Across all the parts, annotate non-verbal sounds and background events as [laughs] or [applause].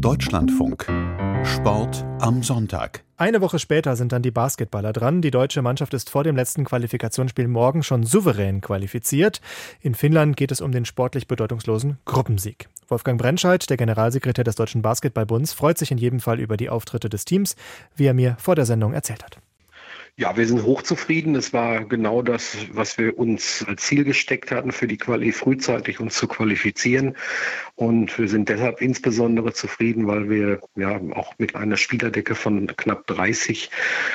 Deutschlandfunk. Sport am Sonntag. Eine Woche später sind dann die Basketballer dran. Die deutsche Mannschaft ist vor dem letzten Qualifikationsspiel morgen schon souverän qualifiziert. In Finnland geht es um den sportlich bedeutungslosen Gruppensieg. Wolfgang Brentscheid, der Generalsekretär des Deutschen Basketballbunds, freut sich in jedem Fall über die Auftritte des Teams, wie er mir vor der Sendung erzählt hat. Ja, wir sind hochzufrieden. Es war genau das, was wir uns als Ziel gesteckt hatten, für die Quali frühzeitig uns zu qualifizieren. Und wir sind deshalb insbesondere zufrieden, weil wir ja auch mit einer Spielerdecke von knapp 30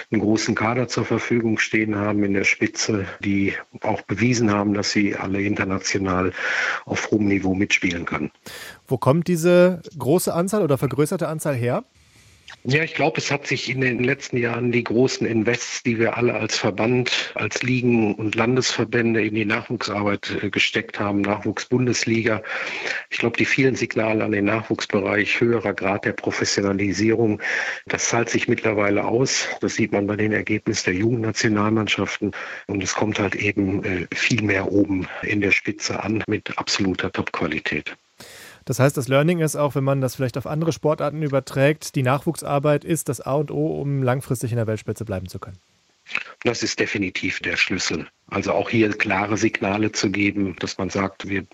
einen großen Kader zur Verfügung stehen haben in der Spitze, die auch bewiesen haben, dass sie alle international auf hohem Niveau mitspielen können. Wo kommt diese große Anzahl oder vergrößerte Anzahl her? Ja, ich glaube, es hat sich in den letzten Jahren die großen Invests, die wir alle als Verband, als Ligen und Landesverbände in die Nachwuchsarbeit äh, gesteckt haben, Nachwuchsbundesliga. Ich glaube, die vielen Signale an den Nachwuchsbereich, höherer Grad der Professionalisierung, das zahlt sich mittlerweile aus. Das sieht man bei den Ergebnissen der Jugendnationalmannschaften. Und es kommt halt eben äh, viel mehr oben in der Spitze an mit absoluter Topqualität. Das heißt, das Learning ist auch, wenn man das vielleicht auf andere Sportarten überträgt, die Nachwuchsarbeit ist das A und O, um langfristig in der Weltspitze bleiben zu können. Das ist definitiv der Schlüssel. Also auch hier klare Signale zu geben, dass man sagt, wir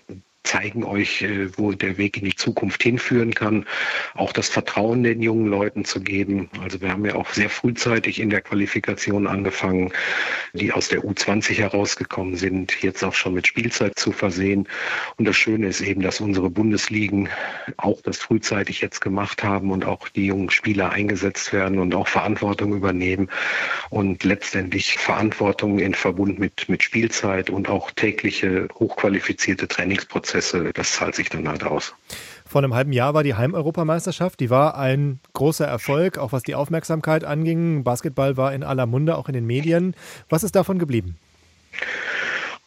zeigen euch, äh, wo der Weg in die Zukunft hinführen kann, auch das Vertrauen den jungen Leuten zu geben. Also wir haben ja auch sehr frühzeitig in der Qualifikation angefangen, die aus der U20 herausgekommen sind, jetzt auch schon mit Spielzeit zu versehen. Und das Schöne ist eben, dass unsere Bundesligen auch das frühzeitig jetzt gemacht haben und auch die jungen Spieler eingesetzt werden und auch Verantwortung übernehmen und letztendlich Verantwortung in Verbund mit, mit Spielzeit und auch tägliche hochqualifizierte Trainingsprozesse Prozesse, das zahlt sich dann halt aus. Vor einem halben Jahr war die Heimeuropameisterschaft. Die war ein großer Erfolg, auch was die Aufmerksamkeit anging. Basketball war in aller Munde, auch in den Medien. Was ist davon geblieben?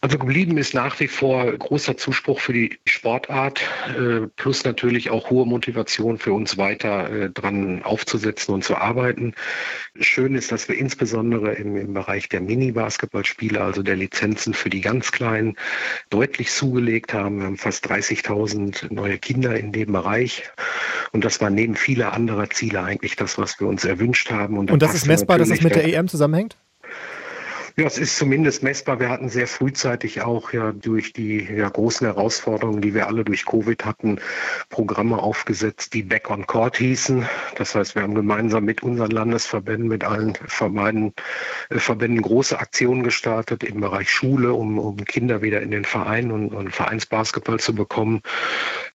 Also geblieben ist nach wie vor großer Zuspruch für die Sportart, äh, plus natürlich auch hohe Motivation für uns weiter äh, dran aufzusetzen und zu arbeiten. Schön ist, dass wir insbesondere im, im Bereich der Mini-Basketballspiele, also der Lizenzen für die ganz Kleinen, deutlich zugelegt haben. Wir haben fast 30.000 neue Kinder in dem Bereich. Und das war neben vieler anderer Ziele eigentlich das, was wir uns erwünscht haben. Und, und das ist messbar, dass es mit der EM zusammenhängt? Ja, es ist zumindest messbar. Wir hatten sehr frühzeitig auch ja durch die ja, großen Herausforderungen, die wir alle durch Covid hatten, Programme aufgesetzt, die Back on Court hießen. Das heißt, wir haben gemeinsam mit unseren Landesverbänden, mit allen Verbänden, äh, Verbänden große Aktionen gestartet im Bereich Schule, um, um Kinder wieder in den Verein und, und Vereinsbasketball zu bekommen.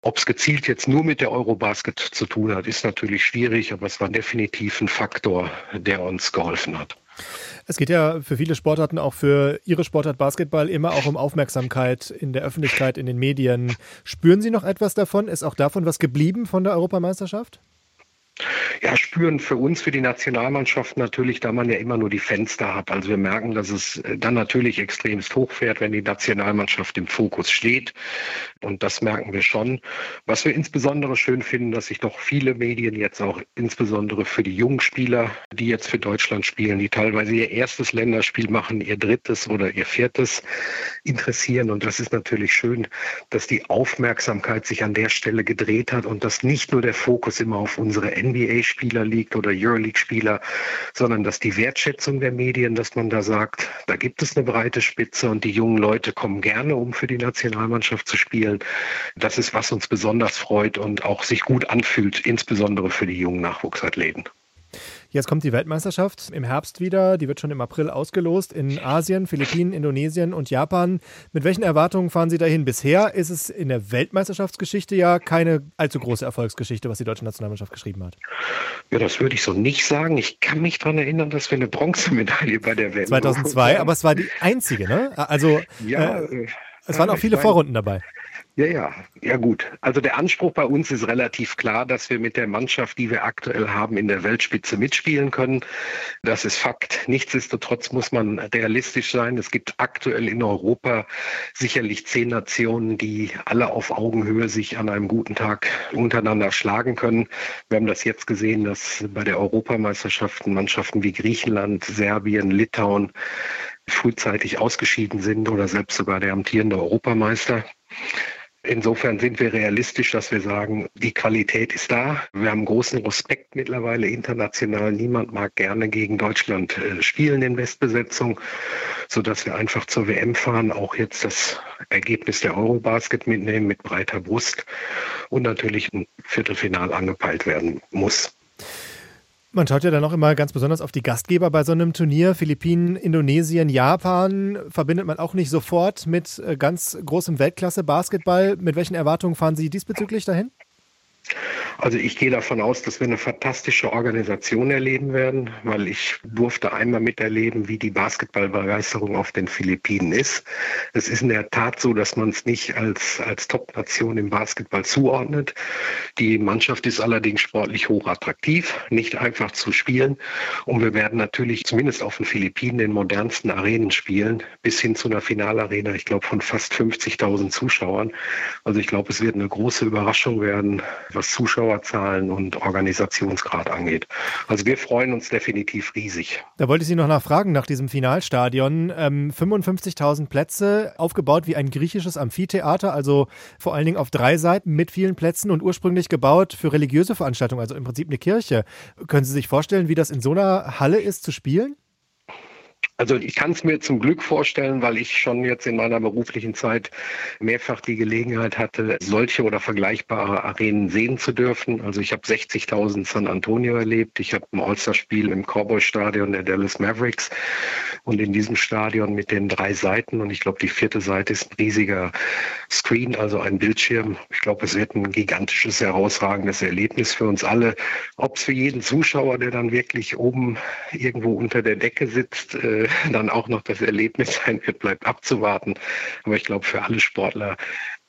Ob es gezielt jetzt nur mit der Eurobasket zu tun hat, ist natürlich schwierig, aber es war definitiv ein Faktor, der uns geholfen hat. Es geht ja für viele Sportarten, auch für Ihre Sportart Basketball, immer auch um Aufmerksamkeit in der Öffentlichkeit, in den Medien. Spüren Sie noch etwas davon? Ist auch davon was geblieben von der Europameisterschaft? Ja, spüren für uns, für die Nationalmannschaft natürlich, da man ja immer nur die Fenster hat. Also wir merken, dass es äh, dann natürlich extremst hochfährt, wenn die Nationalmannschaft im Fokus steht. Und das merken wir schon. Was wir insbesondere schön finden, dass sich doch viele Medien jetzt auch insbesondere für die jungen Spieler, die jetzt für Deutschland spielen, die teilweise ihr erstes Länderspiel machen, ihr drittes oder ihr viertes, interessieren. Und das ist natürlich schön, dass die Aufmerksamkeit sich an der Stelle gedreht hat und dass nicht nur der Fokus immer auf unsere NBA-Spieler liegt oder Euroleague-Spieler, sondern dass die Wertschätzung der Medien, dass man da sagt, da gibt es eine breite Spitze und die jungen Leute kommen gerne, um für die Nationalmannschaft zu spielen. Das ist, was uns besonders freut und auch sich gut anfühlt, insbesondere für die jungen Nachwuchsathleten. Jetzt kommt die Weltmeisterschaft im Herbst wieder. Die wird schon im April ausgelost in Asien, Philippinen, Indonesien und Japan. Mit welchen Erwartungen fahren Sie dahin? Bisher ist es in der Weltmeisterschaftsgeschichte ja keine allzu große Erfolgsgeschichte, was die deutsche Nationalmannschaft geschrieben hat. Ja, das würde ich so nicht sagen. Ich kann mich daran erinnern, dass wir eine Bronzemedaille bei der Welt 2002, aber es war die einzige, ne? Also ja, äh, es waren auch viele Vorrunden dabei. Ja, ja, ja gut. Also der Anspruch bei uns ist relativ klar, dass wir mit der Mannschaft, die wir aktuell haben, in der Weltspitze mitspielen können. Das ist Fakt. Nichtsdestotrotz muss man realistisch sein. Es gibt aktuell in Europa sicherlich zehn Nationen, die alle auf Augenhöhe sich an einem guten Tag untereinander schlagen können. Wir haben das jetzt gesehen, dass bei der Europameisterschaft Mannschaften wie Griechenland, Serbien, Litauen frühzeitig ausgeschieden sind oder selbst sogar der amtierende Europameister. Insofern sind wir realistisch, dass wir sagen, die Qualität ist da. Wir haben großen Respekt mittlerweile international. Niemand mag gerne gegen Deutschland äh, spielen in Westbesetzung, sodass wir einfach zur WM fahren, auch jetzt das Ergebnis der Eurobasket mitnehmen mit breiter Brust und natürlich ein Viertelfinal angepeilt werden muss. Man schaut ja dann auch immer ganz besonders auf die Gastgeber bei so einem Turnier. Philippinen, Indonesien, Japan verbindet man auch nicht sofort mit äh, ganz großem Weltklasse-Basketball. Mit welchen Erwartungen fahren Sie diesbezüglich dahin? Also ich gehe davon aus, dass wir eine fantastische Organisation erleben werden, weil ich durfte einmal miterleben, wie die Basketballbegeisterung auf den Philippinen ist. Es ist in der Tat so, dass man es nicht als, als Top-Nation im Basketball zuordnet. Die Mannschaft ist allerdings sportlich hochattraktiv, nicht einfach zu spielen. Und wir werden natürlich zumindest auf den Philippinen den modernsten Arenen spielen, bis hin zu einer Finalarena, ich glaube, von fast 50.000 Zuschauern. Also ich glaube, es wird eine große Überraschung werden, was Zuschauerzahlen und Organisationsgrad angeht. Also wir freuen uns definitiv riesig. Da wollte ich Sie noch nachfragen nach diesem Finalstadion. Ähm, 55.000 Plätze, aufgebaut wie ein griechisches Amphitheater, also vor allen Dingen auf drei Seiten mit vielen Plätzen und ursprünglich gebaut für religiöse Veranstaltungen, also im Prinzip eine Kirche. Können Sie sich vorstellen, wie das in so einer Halle ist zu spielen? Also ich kann es mir zum Glück vorstellen, weil ich schon jetzt in meiner beruflichen Zeit mehrfach die Gelegenheit hatte, solche oder vergleichbare Arenen sehen zu dürfen. Also ich habe 60.000 San Antonio erlebt. Ich habe ein All-Star-Spiel im Cowboy-Stadion der Dallas Mavericks und in diesem Stadion mit den drei Seiten und ich glaube, die vierte Seite ist ein riesiger Screen, also ein Bildschirm. Ich glaube, es wird ein gigantisches, herausragendes Erlebnis für uns alle. Ob es für jeden Zuschauer, der dann wirklich oben irgendwo unter der Decke sitzt, äh, dann auch noch das Erlebnis [laughs] sein wird, bleibt abzuwarten. Aber ich glaube, für alle Sportler,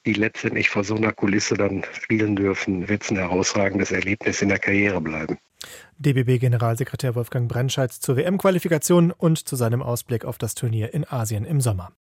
die letztendlich vor so einer Kulisse dann spielen dürfen, wird es ein herausragendes Erlebnis in der Karriere bleiben. DBB-Generalsekretär Wolfgang Brennscheid zur WM-Qualifikation und zu seinem Ausblick auf das Turnier in Asien im Sommer.